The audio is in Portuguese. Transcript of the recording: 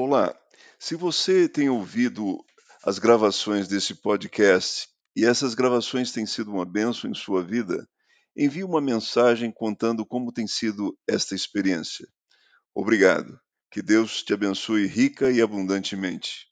Olá, se você tem ouvido as gravações desse podcast e essas gravações têm sido uma benção em sua vida, envie uma mensagem contando como tem sido esta experiência. Obrigado. Que Deus te abençoe rica e abundantemente.